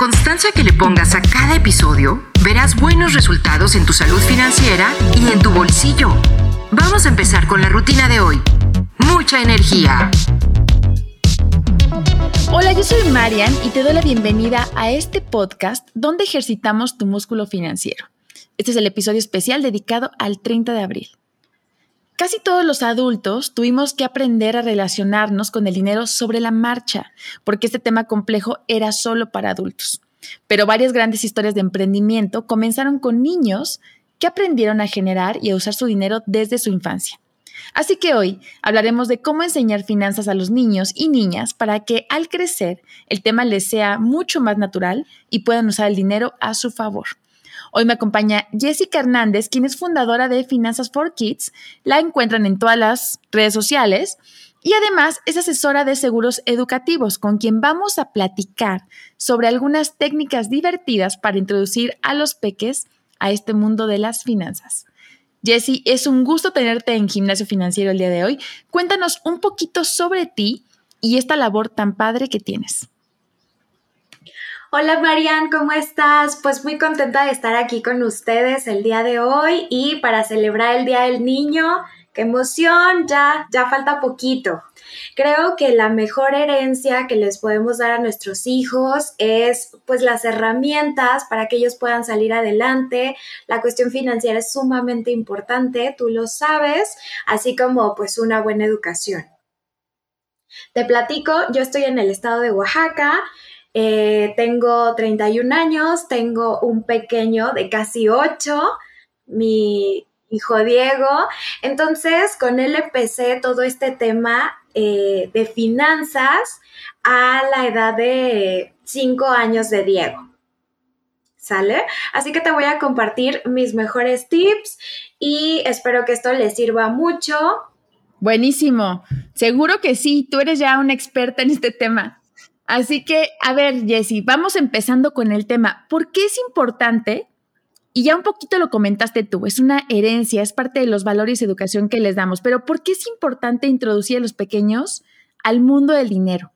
constancia que le pongas a cada episodio, verás buenos resultados en tu salud financiera y en tu bolsillo. Vamos a empezar con la rutina de hoy. Mucha energía. Hola, yo soy Marian y te doy la bienvenida a este podcast donde ejercitamos tu músculo financiero. Este es el episodio especial dedicado al 30 de abril. Casi todos los adultos tuvimos que aprender a relacionarnos con el dinero sobre la marcha, porque este tema complejo era solo para adultos. Pero varias grandes historias de emprendimiento comenzaron con niños que aprendieron a generar y a usar su dinero desde su infancia. Así que hoy hablaremos de cómo enseñar finanzas a los niños y niñas para que al crecer el tema les sea mucho más natural y puedan usar el dinero a su favor. Hoy me acompaña Jessica Hernández, quien es fundadora de Finanzas for Kids. La encuentran en todas las redes sociales. Y además es asesora de seguros educativos, con quien vamos a platicar sobre algunas técnicas divertidas para introducir a los peques a este mundo de las finanzas. Jessie, es un gusto tenerte en Gimnasio Financiero el día de hoy. Cuéntanos un poquito sobre ti y esta labor tan padre que tienes. Hola Marian, ¿cómo estás? Pues muy contenta de estar aquí con ustedes el día de hoy y para celebrar el Día del Niño. ¡Qué emoción! Ya, ya falta poquito. Creo que la mejor herencia que les podemos dar a nuestros hijos es pues las herramientas para que ellos puedan salir adelante. La cuestión financiera es sumamente importante, tú lo sabes, así como pues una buena educación. Te platico, yo estoy en el estado de Oaxaca, eh, tengo 31 años, tengo un pequeño de casi 8, mi hijo Diego. Entonces, con él empecé todo este tema eh, de finanzas a la edad de 5 años de Diego. ¿Sale? Así que te voy a compartir mis mejores tips y espero que esto les sirva mucho. Buenísimo. Seguro que sí, tú eres ya una experta en este tema. Así que, a ver, Jessy, vamos empezando con el tema. ¿Por qué es importante? Y ya un poquito lo comentaste tú, es una herencia, es parte de los valores y educación que les damos, pero ¿por qué es importante introducir a los pequeños al mundo del dinero?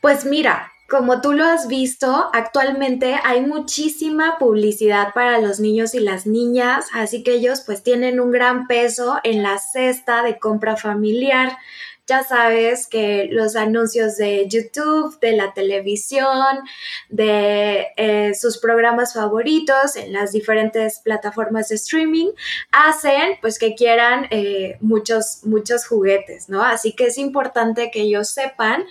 Pues mira, como tú lo has visto, actualmente hay muchísima publicidad para los niños y las niñas, así que ellos pues tienen un gran peso en la cesta de compra familiar. Ya sabes que los anuncios de YouTube, de la televisión, de eh, sus programas favoritos en las diferentes plataformas de streaming, hacen pues que quieran eh, muchos, muchos juguetes, ¿no? Así que es importante que ellos sepan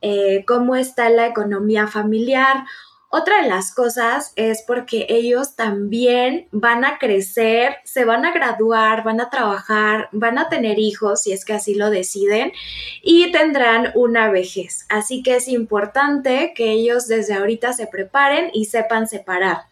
eh, cómo está la economía familiar otra de las cosas es porque ellos también van a crecer, se van a graduar, van a trabajar, van a tener hijos si es que así lo deciden y tendrán una vejez. Así que es importante que ellos desde ahorita se preparen y sepan separar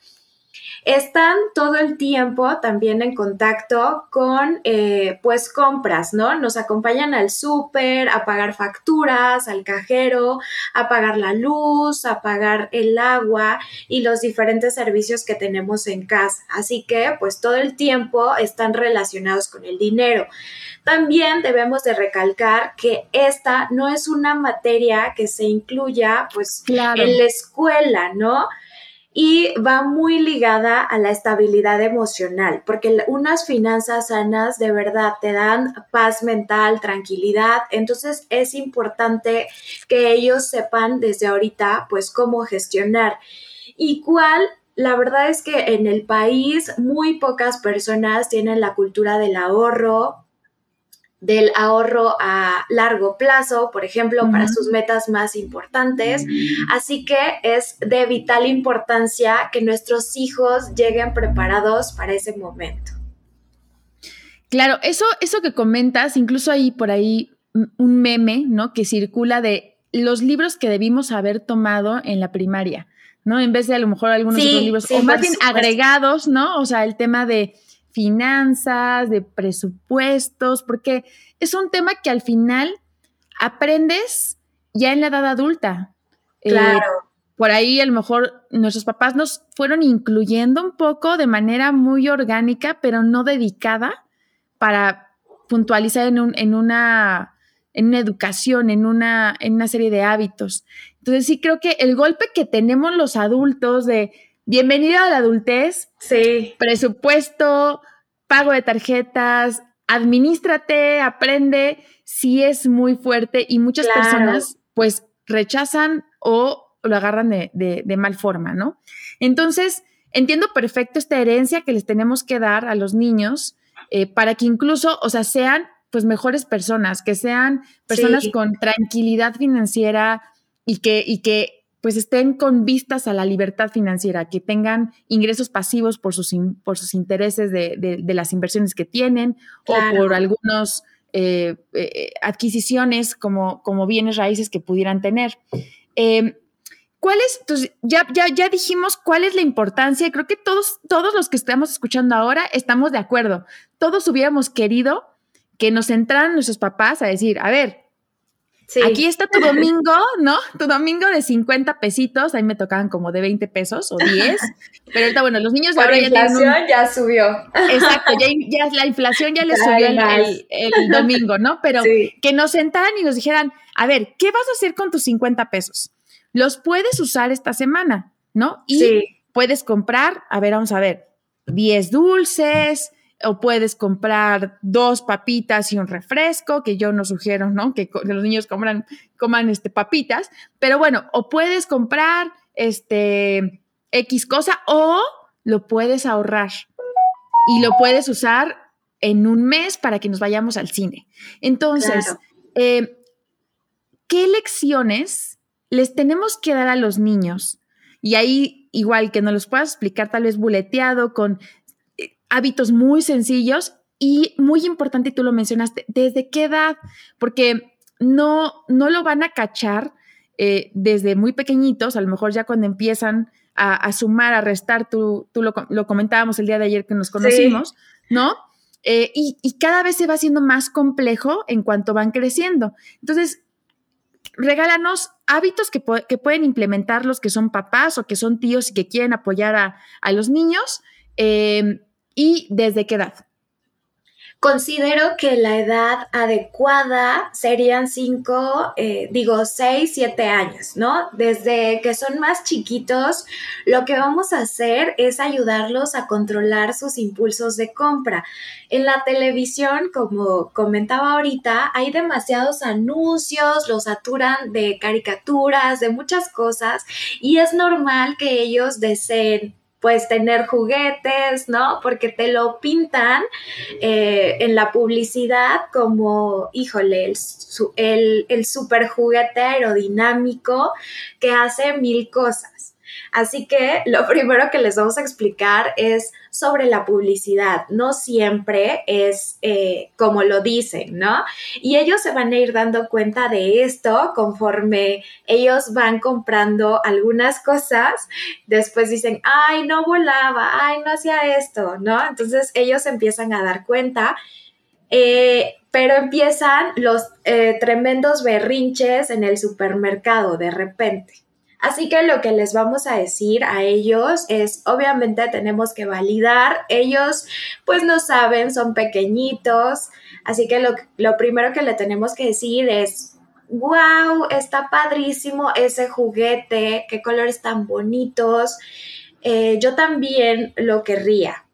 están todo el tiempo también en contacto con eh, pues compras, ¿no? Nos acompañan al súper, a pagar facturas, al cajero, a pagar la luz, a pagar el agua y los diferentes servicios que tenemos en casa. Así que pues todo el tiempo están relacionados con el dinero. También debemos de recalcar que esta no es una materia que se incluya pues en la escuela, ¿no? Y va muy ligada a la estabilidad emocional, porque unas finanzas sanas de verdad te dan paz mental, tranquilidad, entonces es importante que ellos sepan desde ahorita pues cómo gestionar. Y cuál la verdad es que en el país muy pocas personas tienen la cultura del ahorro, del ahorro a largo plazo, por ejemplo, para sus metas más importantes. Así que es de vital importancia que nuestros hijos lleguen preparados para ese momento. Claro, eso, eso que comentas, incluso hay por ahí un meme, ¿no? Que circula de los libros que debimos haber tomado en la primaria, ¿no? En vez de a lo mejor algunos otros libros, o más bien agregados, ¿no? O sea, el tema de finanzas, de presupuestos, porque es un tema que al final aprendes ya en la edad adulta. Eh, claro. por ahí a lo mejor nuestros papás nos fueron incluyendo un poco de manera muy orgánica, pero no dedicada para puntualizar en, un, en una en una educación, en una, en una serie de hábitos. Entonces sí creo que el golpe que tenemos los adultos de bienvenido a la adultez, sí. presupuesto, pago de tarjetas, administrate, aprende, sí es muy fuerte y muchas personas pues rechazan o lo agarran de, mal forma, ¿no? Entonces, entiendo perfecto esta herencia que les tenemos que dar a los niños eh, para que incluso, o sea, sean pues mejores personas, que sean personas con tranquilidad financiera y que, y que pues estén con vistas a la libertad financiera, que tengan ingresos pasivos por sus, por sus intereses de, las inversiones que tienen o por algunos eh, eh, adquisiciones como, como bienes raíces que pudieran tener. Eh, ¿Cuál es? Entonces, ya, ya, ya dijimos cuál es la importancia. Creo que todos, todos los que estamos escuchando ahora estamos de acuerdo. Todos hubiéramos querido que nos entraran nuestros papás a decir, a ver, Aquí está tu domingo, ¿no? Tu domingo de 50 pesitos, ahí me tocaban como de 20 pesos o 10, pero ahorita, bueno, los niños ahora ya La inflación ya subió. Exacto, ya, la inflación ya les subió el, domingo, ¿no? Pero que nos sentaran y nos dijeran, a ver, ¿qué vas a hacer con tus 50 pesos? Los puedes usar esta semana, ¿no? Y puedes comprar, a ver, vamos a ver, 10 dulces, o puedes comprar dos papitas y un refresco, que yo no sugiero, ¿no? Que, los niños coman, coman este, papitas, pero bueno, o puedes comprar este X cosa o lo puedes ahorrar y lo puedes usar en un mes para que nos vayamos al cine. Entonces, eh, ¿qué lecciones les tenemos que dar a los niños? Y ahí, igual que nos los puedas explicar tal vez buleteado con hábitos muy sencillos y muy importante, y tú lo mencionaste, ¿desde qué edad? Porque no, no lo van a cachar eh, desde muy pequeñitos, a lo mejor ya cuando empiezan a, sumar, a restar, tú, tú lo, comentábamos el día de ayer que nos conocimos, ¿no? Eh, y, cada vez se va haciendo más complejo en cuanto van creciendo. Entonces, regálanos hábitos que, que, pueden implementar los que son papás o que son tíos y que quieren apoyar a, a los niños. Eh, y desde qué edad? Considero que la edad adecuada serían cinco, eh, digo, seis, siete años, ¿no? Desde que son más chiquitos, lo que vamos a hacer es ayudarlos a controlar sus impulsos de compra. En la televisión, como comentaba ahorita, hay demasiados anuncios, los saturan de caricaturas, de muchas cosas, y es normal que ellos deseen pues tener juguetes, ¿no? Porque te lo pintan eh, en la publicidad como, híjole, el, el, el super juguete aerodinámico que hace mil cosas. Así que lo primero que les vamos a explicar es sobre la publicidad. No siempre es eh, como lo dicen, ¿no? Y ellos se van a ir dando cuenta de esto conforme ellos van comprando algunas cosas. Después dicen, ay, no volaba, ay, no hacía esto, ¿no? Entonces ellos empiezan a dar cuenta. Eh, pero empiezan los eh, tremendos berrinches en el supermercado de repente. Así que lo que les vamos a decir a ellos es, obviamente tenemos que validar, ellos pues no saben, son pequeñitos, así que lo, primero que le tenemos que decir es, wow, está padrísimo ese juguete, qué colores tan bonitos, eh, yo también lo querría.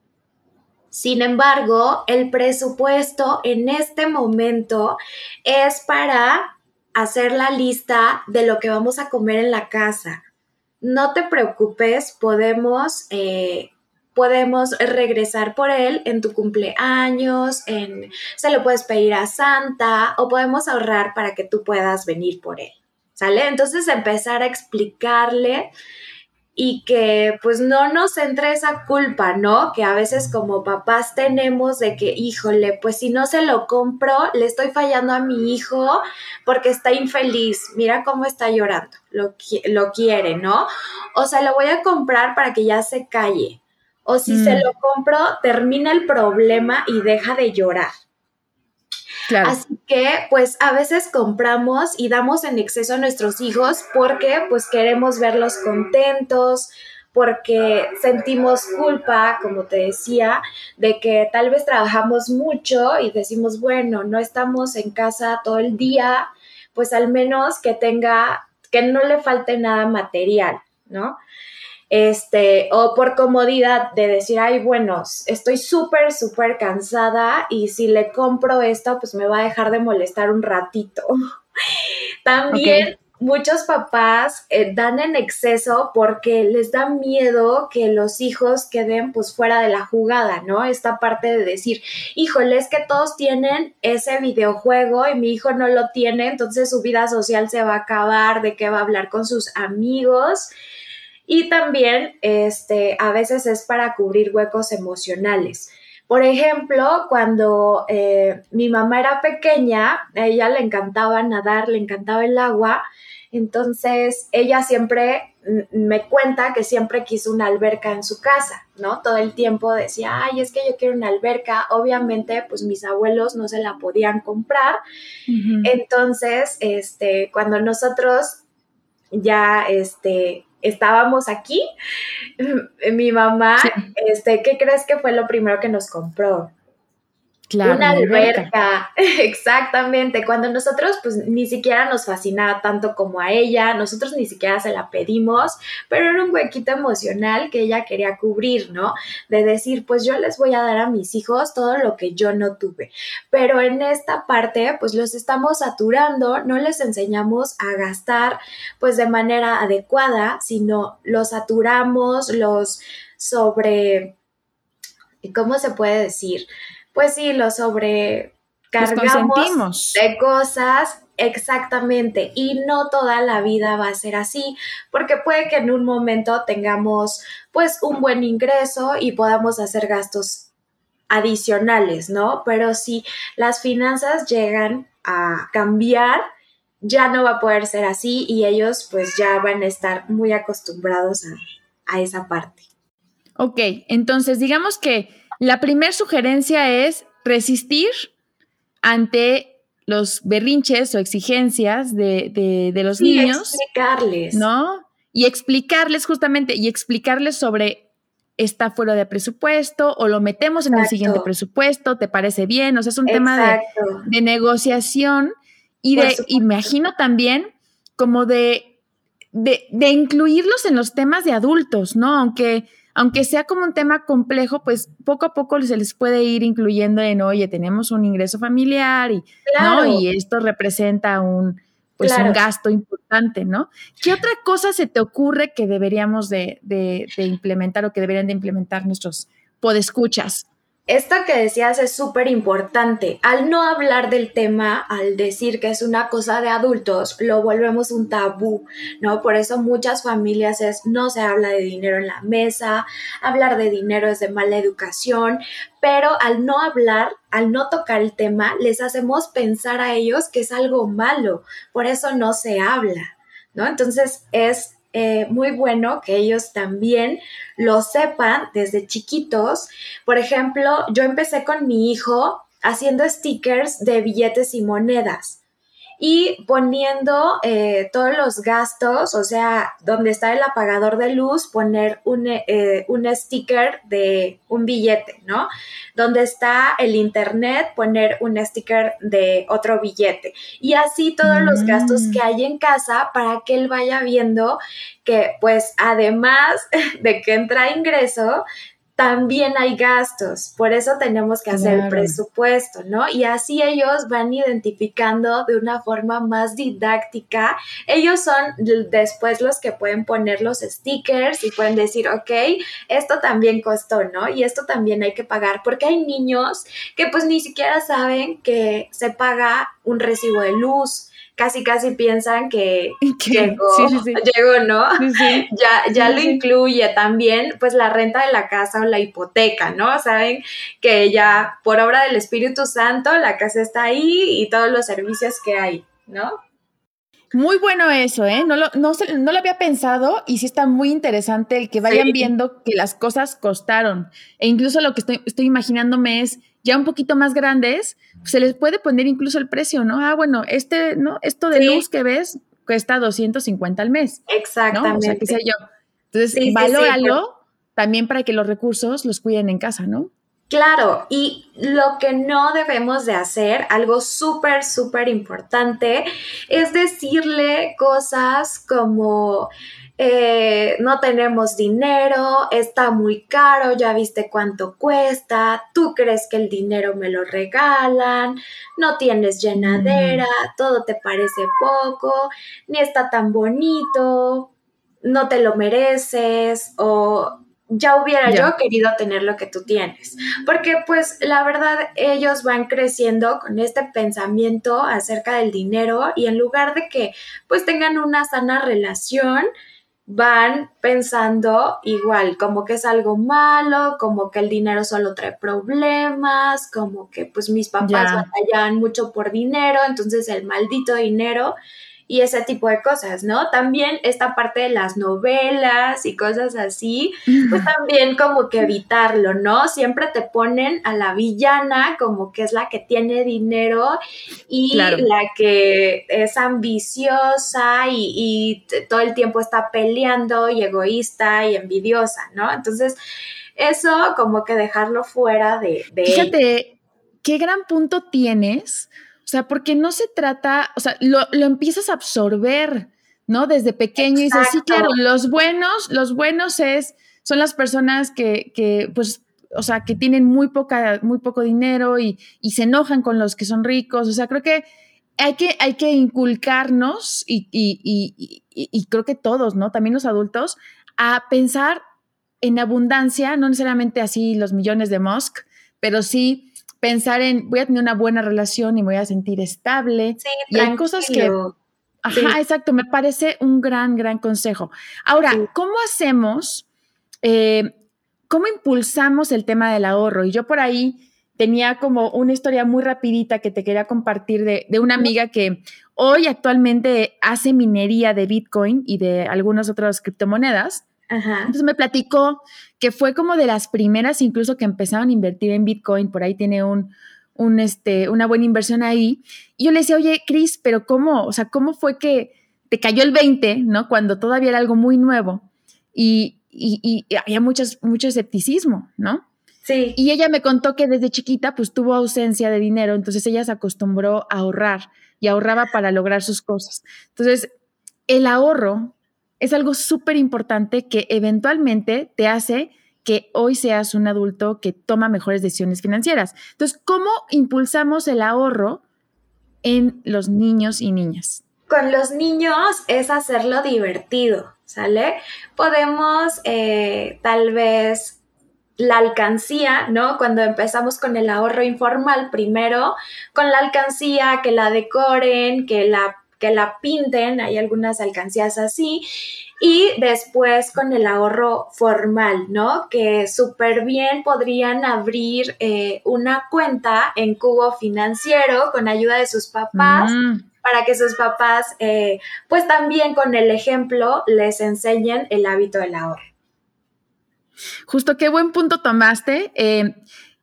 Sin embargo, el presupuesto en este momento es para hacer la lista de lo que vamos a comer en la casa. No te preocupes, podemos, eh, podemos regresar por él en tu cumpleaños, en, se lo puedes pedir a Santa o podemos ahorrar para que tú puedas venir por él. ¿Sale? Entonces empezar a explicarle y que pues no nos entre esa culpa, ¿no? Que a veces como papás tenemos de que, híjole, pues si no se lo compro, le estoy fallando a mi hijo porque está infeliz, mira cómo está llorando, lo, lo quiere, ¿no? O se lo voy a comprar para que ya se calle. O si se mm. lo compro, termina el problema y deja de llorar. Así que, pues a veces compramos y damos en exceso a nuestros hijos porque, pues, queremos verlos contentos, porque sentimos culpa, como te decía, de que tal vez trabajamos mucho y decimos, bueno, no estamos en casa todo el día, pues al menos que tenga, que no le falte nada material, ¿no? Este, o por comodidad de decir, ay, bueno, estoy súper, súper cansada y si le compro esto, pues me va a dejar de molestar un ratito. También muchos papás eh, dan en exceso porque les da miedo que los hijos queden pues fuera de la jugada, ¿no? Esta parte de decir, híjole, es que todos tienen ese videojuego y mi hijo no lo tiene, entonces su vida social se va a acabar, de qué va a hablar con sus amigos. Y también, este, a veces es para cubrir huecos emocionales. Por ejemplo, cuando eh, mi mamá era pequeña, a ella le encantaba nadar, le encantaba el agua, entonces, ella siempre me cuenta que siempre quiso una alberca en su casa, ¿no? Todo el tiempo decía, ay, es que yo quiero una alberca. Obviamente, pues mis abuelos no se la podían comprar. Entonces, este, cuando nosotros ya, este, estábamos aquí, mi mamá, este, ¿qué crees que fue lo primero que nos compró? Una alberca. exactamente. Cuando nosotros, pues ni siquiera nos fascinaba tanto como a ella, nosotros ni siquiera se la pedimos, pero era un huequito emocional que ella quería cubrir, ¿no? De decir, pues yo les voy a dar a mis hijos todo lo que yo no tuve. Pero en esta parte, pues los estamos saturando, no les enseñamos a gastar, pues de manera adecuada, sino los saturamos, los sobre. ¿Cómo se puede decir? Pues sí, lo sobrecargamos de cosas exactamente y no toda la vida va a ser así porque puede que en un momento tengamos pues un buen ingreso y podamos hacer gastos adicionales, ¿no? Pero si las finanzas llegan a cambiar, ya no va a poder ser así y ellos pues ya van a estar muy acostumbrados a, a esa parte. Ok, entonces digamos que la primera sugerencia es resistir ante los berrinches o exigencias de, los niños. Explicarles. ¿No? Y explicarles justamente, y explicarles sobre está fuera de presupuesto o lo metemos en el siguiente presupuesto, ¿te parece bien? O sea, es un tema de, negociación y de, imagino también como de, de, de incluirlos en los temas de adultos, ¿no? Aunque aunque sea como un tema complejo, pues poco a poco se les puede ir incluyendo en, oye, tenemos un ingreso familiar y, ¿no? y esto representa un, pues un gasto importante, ¿no? ¿Qué otra cosa se te ocurre que deberíamos de, de, de implementar o que deberían de implementar nuestros podescuchas? Esto que decías es súper importante. Al no hablar del tema, al decir que es una cosa de adultos, lo volvemos un tabú, ¿no? Por eso muchas familias es no se habla de dinero en la mesa, hablar de dinero es de mala educación, pero al no hablar, al no tocar el tema, les hacemos pensar a ellos que es algo malo, por eso no se habla, ¿no? Entonces es eh, muy bueno que ellos también lo sepan desde chiquitos. Por ejemplo, yo empecé con mi hijo haciendo stickers de billetes y monedas y poniendo eh, todos los gastos, o sea, donde está el apagador de luz, poner un, eh, un, sticker de un billete, ¿no? Donde está el internet, poner un sticker de otro billete. Y así todos los gastos que hay en casa para que él vaya viendo que, pues, además de que entra ingreso, también hay gastos, por eso tenemos que hacer el presupuesto, ¿no? Y así ellos van identificando de una forma más didáctica. Ellos son después los que pueden poner los stickers y pueden decir, ok, esto también costó, ¿no? Y esto también hay que pagar, porque hay niños que pues ni siquiera saben que se paga un recibo de luz, casi casi piensan que llegó, llegó, ¿no? ya, ya lo incluye también, pues la renta de la casa o la hipoteca, ¿no? Saben que ya por obra del Espíritu Santo la casa está ahí y todos los servicios que hay, ¿no? Muy bueno eso, ¿eh? No lo, no, no lo había pensado y sí está muy interesante el que vayan viendo que las cosas costaron. E incluso lo que estoy, estoy imaginándome es ya un poquito más grandes, se les puede poner incluso el precio, ¿no? Ah, bueno, este, ¿no? Esto de luz que ves cuesta 250 al mes. Exactamente. ¿no? O sea, yo, Entonces, valóralo también para que los recursos los cuiden en casa, ¿no? Claro, y lo que no debemos de hacer, algo súper, súper importante, es decirle cosas como, eh, no tenemos dinero, está muy caro, ya viste cuánto cuesta, tú crees que el dinero me lo regalan, no tienes llenadera, todo te parece poco, ni está tan bonito, no te lo mereces o ya hubiera yo querido tener lo que tú tienes. Porque pues la verdad ellos van creciendo con este pensamiento acerca del dinero y en lugar de que pues tengan una sana relación, van pensando igual, como que es algo malo, como que el dinero solo trae problemas, como que pues mis papás batallan mucho por dinero, entonces el maldito dinero y ese tipo de cosas, ¿no? También esta parte de las novelas y cosas así, pues también como que evitarlo, ¿no? Siempre te ponen a la villana como que es la que tiene dinero y la que es ambiciosa y, todo el tiempo está peleando y egoísta y envidiosa, ¿no? Entonces, eso como que dejarlo fuera de... de Fíjate, qué gran punto tienes sea, porque no se trata, o sea, lo, empiezas a absorber, ¿no? Desde pequeño y dices, sí, claro, los buenos, los buenos es, son las personas que, que pues, o sea, que tienen muy, poca, muy poco dinero y, y, se enojan con los que son ricos. O sea, creo que hay que, hay que inculcarnos y, y, y creo que todos, ¿no? También los adultos, a pensar en abundancia, no necesariamente así los millones de Musk, pero sí pensar en voy a tener una buena relación y me voy a sentir estable. Sí, y hay cosas que... Ajá, exacto, me parece un gran, gran consejo. Ahora, ¿cómo hacemos, eh, cómo impulsamos el tema del ahorro? Y yo por ahí tenía como una historia muy rapidita que te quería compartir de, de una amiga que hoy actualmente hace minería de Bitcoin y de algunas otras criptomonedas. Entonces me platicó que fue como de las primeras incluso que empezaron a invertir en Bitcoin, por ahí tiene un, un este, una buena inversión ahí. Y yo le decía, oye, Cris, pero ¿cómo? O sea, ¿cómo fue que te cayó el 20, ¿no? Cuando todavía era algo muy nuevo y, y, y había muchas, mucho escepticismo, ¿no? Sí. Y ella me contó que desde chiquita pues tuvo ausencia de dinero, entonces ella se acostumbró a ahorrar y ahorraba para lograr sus cosas. Entonces, el ahorro es algo súper importante que eventualmente te hace que hoy seas un adulto que toma mejores decisiones financieras. Entonces, ¿cómo impulsamos el ahorro en los niños y niñas? Con los niños es hacerlo divertido, ¿sale? Podemos eh, tal vez la alcancía, ¿no? Cuando empezamos con el ahorro informal, primero con la alcancía, que la decoren, que la que la pinten, hay algunas alcancías así, y después con el ahorro formal, ¿no? Que súper bien podrían abrir eh, una cuenta en Cubo Financiero con ayuda de sus papás. Mm. para que sus papás, eh, pues también con el ejemplo, les enseñen el hábito del ahorro. Justo qué buen punto tomaste. Eh,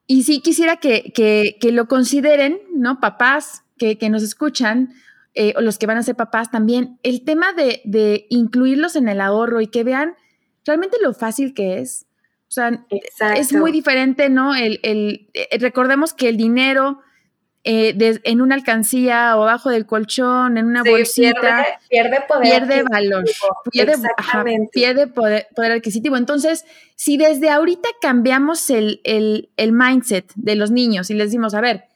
y sí quisiera que, que, lo consideren, ¿no? Papás que, que nos escuchan, eh, o los que van a ser papás también, el tema de, incluirlos en el ahorro y que vean realmente lo fácil que es. O sea, es muy diferente, ¿no? El, el, eh, recordemos que el dinero eh, en una alcancía o abajo del colchón, en una bolsita, pierde, poder pierde valor, pierde, pierde poder, poder, adquisitivo. Entonces, si desde ahorita cambiamos el, el mindset de los niños y les decimos, a ver,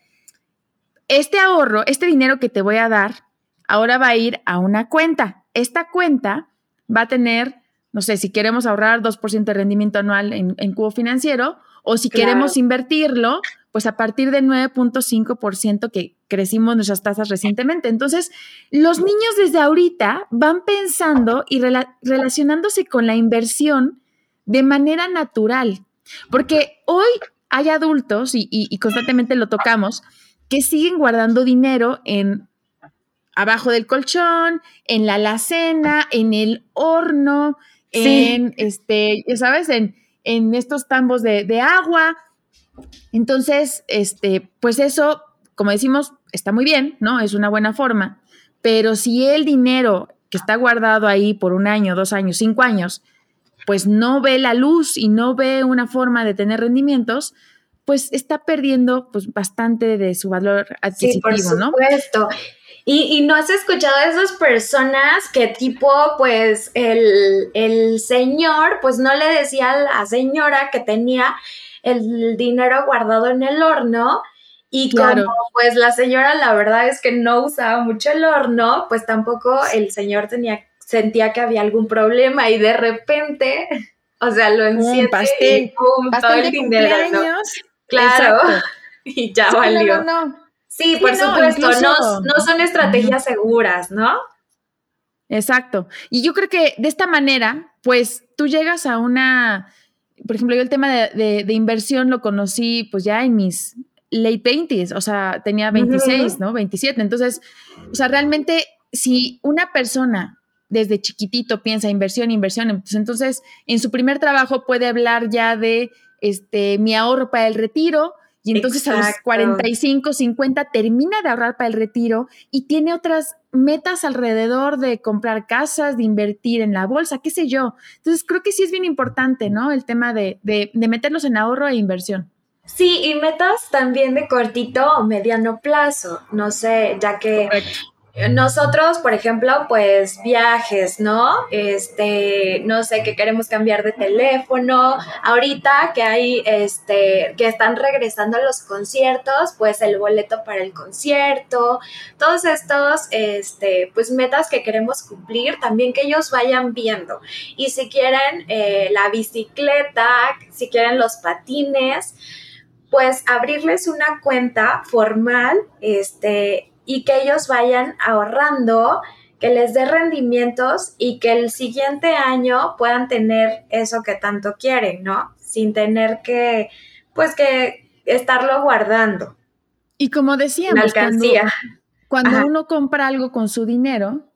este ahorro, este dinero que te voy a dar, ahora va a ir a una cuenta. Esta cuenta va a tener, no sé, si queremos ahorrar 2% de rendimiento anual en, cubo financiero o si queremos invertirlo, pues a partir del 9.5% que crecimos nuestras tasas recientemente. Entonces, los niños desde ahorita van pensando y relacionándose con la inversión de manera natural, porque hoy hay adultos, y constantemente lo tocamos, que siguen guardando dinero en abajo del colchón, en la alacena, en el horno, en este, ya sabes, en, en estos tambos de, de, agua. Entonces, este, pues eso, como decimos, está muy bien, ¿no? Es una buena forma. Pero si el dinero que está guardado ahí por un año, dos años, cinco años, pues no ve la luz y no ve una forma de tener rendimientos, pues está perdiendo pues bastante de su valor adquisitivo, sí, por supuesto. Y, no has escuchado a esas personas que tipo, pues el, el señor, pues no le decía a la señora que tenía el dinero guardado en el horno y como pues la señora la verdad es que no usaba mucho el horno, pues tampoco el señor tenía sentía que había algún problema y de repente, o sea, lo enciende pastel, y todo el dinero, Claro. Y ya valió. No, Sí, por supuesto, no, no, son estrategias seguras, ¿no? Exacto. Y yo creo que de esta manera, pues tú llegas a una, por ejemplo, yo el tema de, de inversión lo conocí pues ya en mis late 20s, o sea, tenía 26, ¿no? 27. Entonces, o sea, realmente si una persona desde chiquitito piensa inversión, inversión, pues entonces en su primer trabajo puede hablar ya de este mi ahorro para el retiro, y entonces a los 45, 50 termina de ahorrar para el retiro y tiene otras metas alrededor de comprar casas, de invertir en la bolsa, qué sé yo. Entonces creo que sí es bien importante, ¿no? El tema de, de, de meterlos en ahorro e inversión. Sí, y metas también de cortito o mediano plazo, no sé, ya que nosotros, por ejemplo, pues viajes, ¿no? Este, no sé, que queremos cambiar de teléfono. Ahorita que hay, este, que están regresando a los conciertos, pues el boleto para el concierto, todos estos, este, pues metas que queremos cumplir, también que ellos vayan viendo. Y si quieren eh, la bicicleta, si quieren los patines, pues abrirles una cuenta formal, este, y que ellos vayan ahorrando, que les dé rendimientos y que el siguiente año puedan tener eso que tanto quieren, ¿no? Sin tener que, pues que estarlo guardando. Y como decíamos, cuando, cuando uno compra algo con su dinero,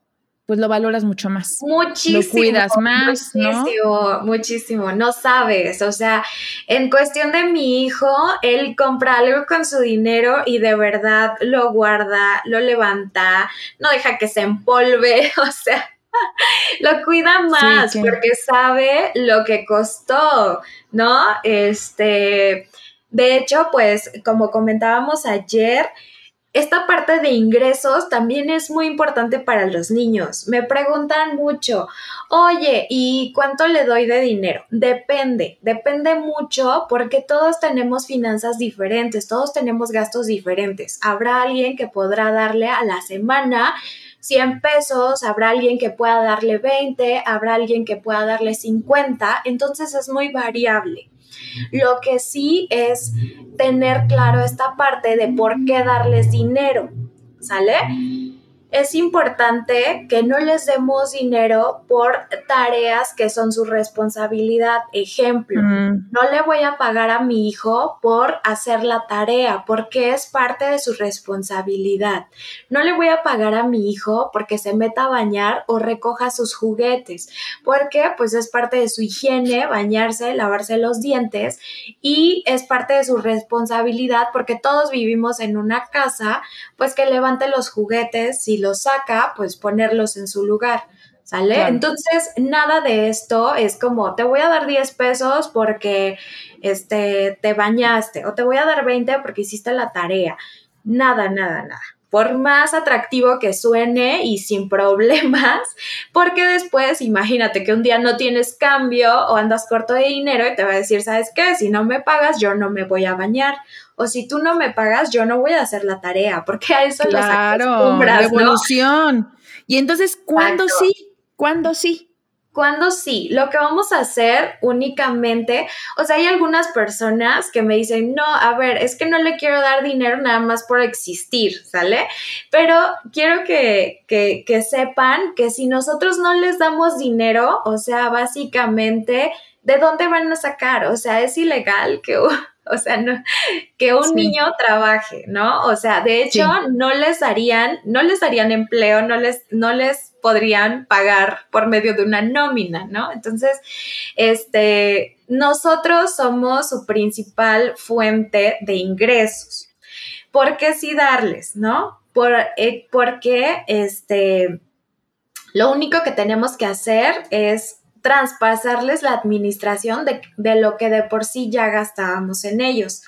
pues lo valoras mucho más. Muchísimo. Lo cuidas más, muchísimo, Muchísimo, no sabes. O sea, en cuestión de mi hijo, él compra algo con su dinero y de verdad lo guarda, lo levanta, no deja que se empolve, o sea, lo cuida más porque sabe lo que costó, ¿no? Este, de hecho, pues como comentábamos ayer, esta parte de ingresos también es muy importante para los niños. Me preguntan mucho, oye, ¿y cuánto le doy de dinero? Depende, depende mucho porque todos tenemos finanzas diferentes, todos tenemos gastos diferentes. Habrá alguien que podrá darle a la semana 100 pesos, habrá alguien que pueda darle 20, habrá alguien que pueda darle 50, entonces es muy variable. Lo que sí es tener claro esta parte de por qué darles dinero, ¿sale? Es importante que no les demos dinero por tareas que son su responsabilidad. Ejemplo, mm. no le voy a pagar a mi hijo por hacer la tarea porque es parte de su responsabilidad. No le voy a pagar a mi hijo porque se meta a bañar o recoja sus juguetes porque pues es parte de su higiene bañarse, lavarse los dientes y es parte de su responsabilidad porque todos vivimos en una casa pues que levante los juguetes si los saca, pues ponerlos en su lugar. ¿Sale? Entonces, nada de esto es como, te voy a dar 10 pesos porque este, te bañaste, o te voy a dar 20 porque hiciste la tarea. Nada, nada, nada. Por más atractivo que suene y sin problemas, porque después imagínate que un día no tienes cambio o andas corto de dinero y te va a decir, ¿sabes qué? Si no me pagas, yo no me voy a bañar o si tú no me pagas, yo no voy a hacer la tarea, porque a eso claro, revolución. Y entonces, ¿cuándo sí? ¿Cuándo sí? ¿Cuándo sí? Lo que vamos a hacer únicamente, o sea, hay algunas personas que me dicen, no, a ver, es que no le quiero dar dinero nada más por existir, ¿sale? Pero quiero que, que, que sepan que si nosotros no les damos dinero, o sea, básicamente, ¿de dónde van a sacar? O sea, es ilegal que o sea, no, que un niño trabaje, ¿no? O sea, de hecho, no les darían, no les darían empleo, no les, no les podrían pagar por medio de una nómina, ¿no? Entonces, este, nosotros somos su principal fuente de ingresos. ¿Por qué sí darles, no? Por, eh, porque, este, lo único que tenemos que hacer es traspasarles la administración de, de lo que de por sí ya gastábamos en ellos.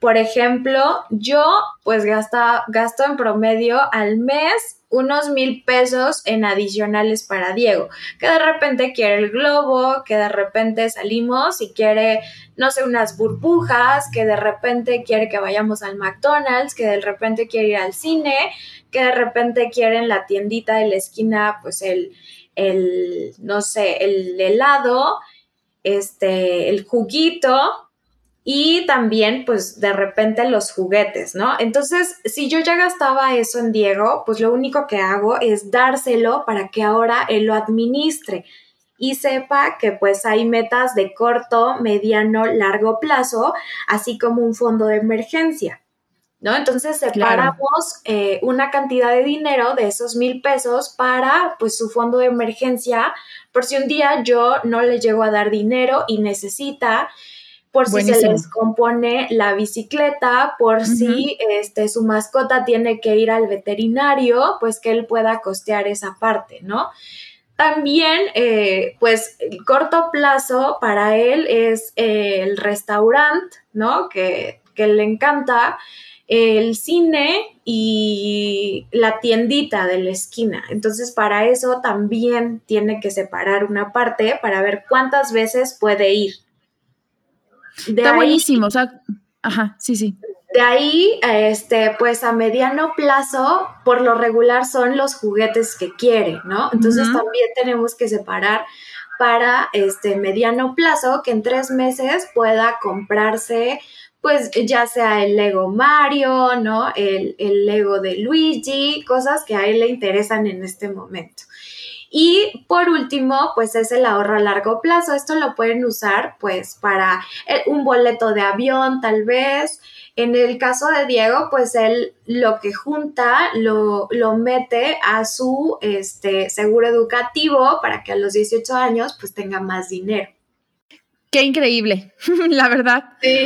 Por ejemplo, yo pues gasta, gasto en promedio al mes unos mil pesos en adicionales para Diego, que de repente quiere el globo, que de repente salimos y quiere, no sé, unas burbujas, que de repente quiere que vayamos al McDonald's, que de repente quiere ir al cine, que de repente quiere en la tiendita de la esquina, pues el, el no sé, el helado, este, el juguito, y también pues de repente los juguetes, ¿no? Entonces, si yo ya gastaba eso en Diego, pues lo único que hago es dárselo para que ahora él lo administre y sepa que pues hay metas de corto, mediano, largo plazo, así como un fondo de emergencia. ¿No? Entonces separamos eh, una cantidad de dinero de esos mil pesos para pues su fondo de emergencia por si un día yo no le llego a dar dinero y necesita por si se les compone la bicicleta, por si este, su mascota tiene que ir al veterinario, pues que él pueda costear esa parte, ¿no? También, eh, pues, el corto plazo para él es el restaurante, ¿no? Que, que le encanta, el cine y la tiendita de la esquina. Entonces, para eso también tiene que separar una parte para ver cuántas veces puede ir, Está buenísimo, o sea, ajá, sí, sí. De ahí, este, pues a mediano plazo, por lo regular son los juguetes que quiere, ¿no? Entonces también tenemos que separar para este mediano plazo que en tres meses pueda comprarse pues ya sea el Lego Mario, ¿no? El, el Lego de Luigi, cosas que a él le interesan en este momento. Y por último, pues es el ahorro a largo plazo. Esto lo pueden usar pues para eh, un boleto de avión tal vez. En el caso de Diego, pues él lo que junta lo, lo mete a su este, seguro educativo para que a los 18 años pues tenga más dinero. Qué increíble, la verdad.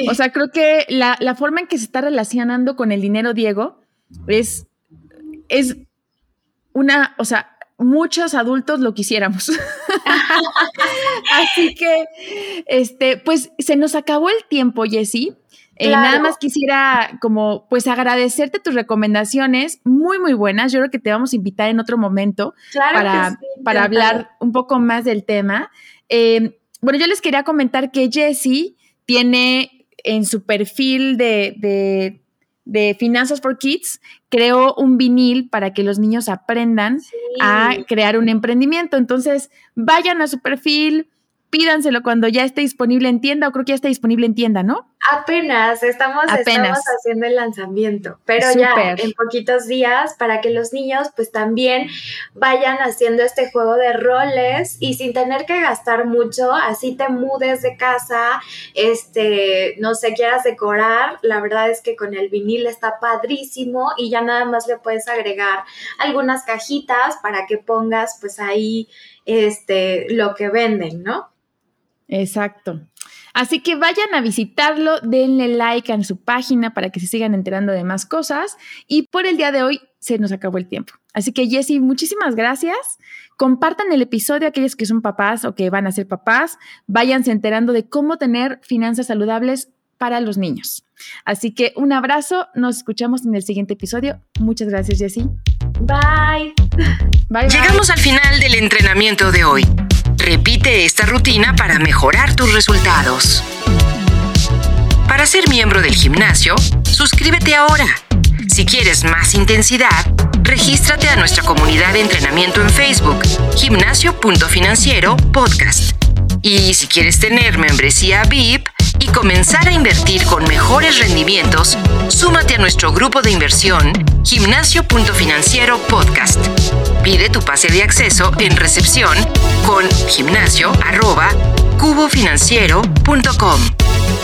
O sea, creo que la, la, forma en que se está relacionando con el dinero Diego es, es una, o sea, muchos adultos lo quisiéramos. Así que, este, pues se nos acabó el tiempo, Jessie. Eh, nada más quisiera como pues agradecerte tus recomendaciones muy muy buenas. Yo creo que te vamos a invitar en otro momento para, para hablar un poco más del tema. Eh, bueno, yo les quería comentar que Jessie tiene en su perfil de de Finanzas for Kids creó un vinil para que los niños aprendan a crear un emprendimiento. Entonces, vayan a su perfil, pídanselo cuando ya esté disponible en tienda o creo que ya está disponible en tienda, ¿no? Apenas, estamos, estamos haciendo el lanzamiento, pero ya en poquitos días para que los niños pues también vayan haciendo este juego de roles y sin tener que gastar mucho, así te mudes de casa, este, no sé, quieras decorar, la verdad es que con el vinil está padrísimo y ya nada más le puedes agregar algunas cajitas para que pongas pues ahí este lo que venden, ¿no? Exacto. Así que vayan a visitarlo, denle like a su página para que se sigan enterando de más cosas. Y por el día de hoy se nos acabó el tiempo. Así que Jessy, muchísimas gracias. Compartan el episodio a aquellos que son papás o que van a ser papás. Váyanse enterando de cómo tener finanzas saludables para los niños. Así que un abrazo, nos escuchamos en el siguiente episodio. Muchas gracias, Jessy. Bye. Bye. Llegamos al final del entrenamiento de hoy. Repite esta rutina para mejorar tus resultados. Para ser miembro del gimnasio, suscríbete ahora. Si quieres más intensidad, regístrate a nuestra comunidad de entrenamiento en Facebook, gimnasio.financiero podcast. Y si quieres tener membresía VIP y comenzar a invertir con mejores rendimientos, súmate a nuestro grupo de inversión, gimnasio.financiero podcast. Pide tu pase de acceso en recepción con gimnasio.cubofinanciero.com.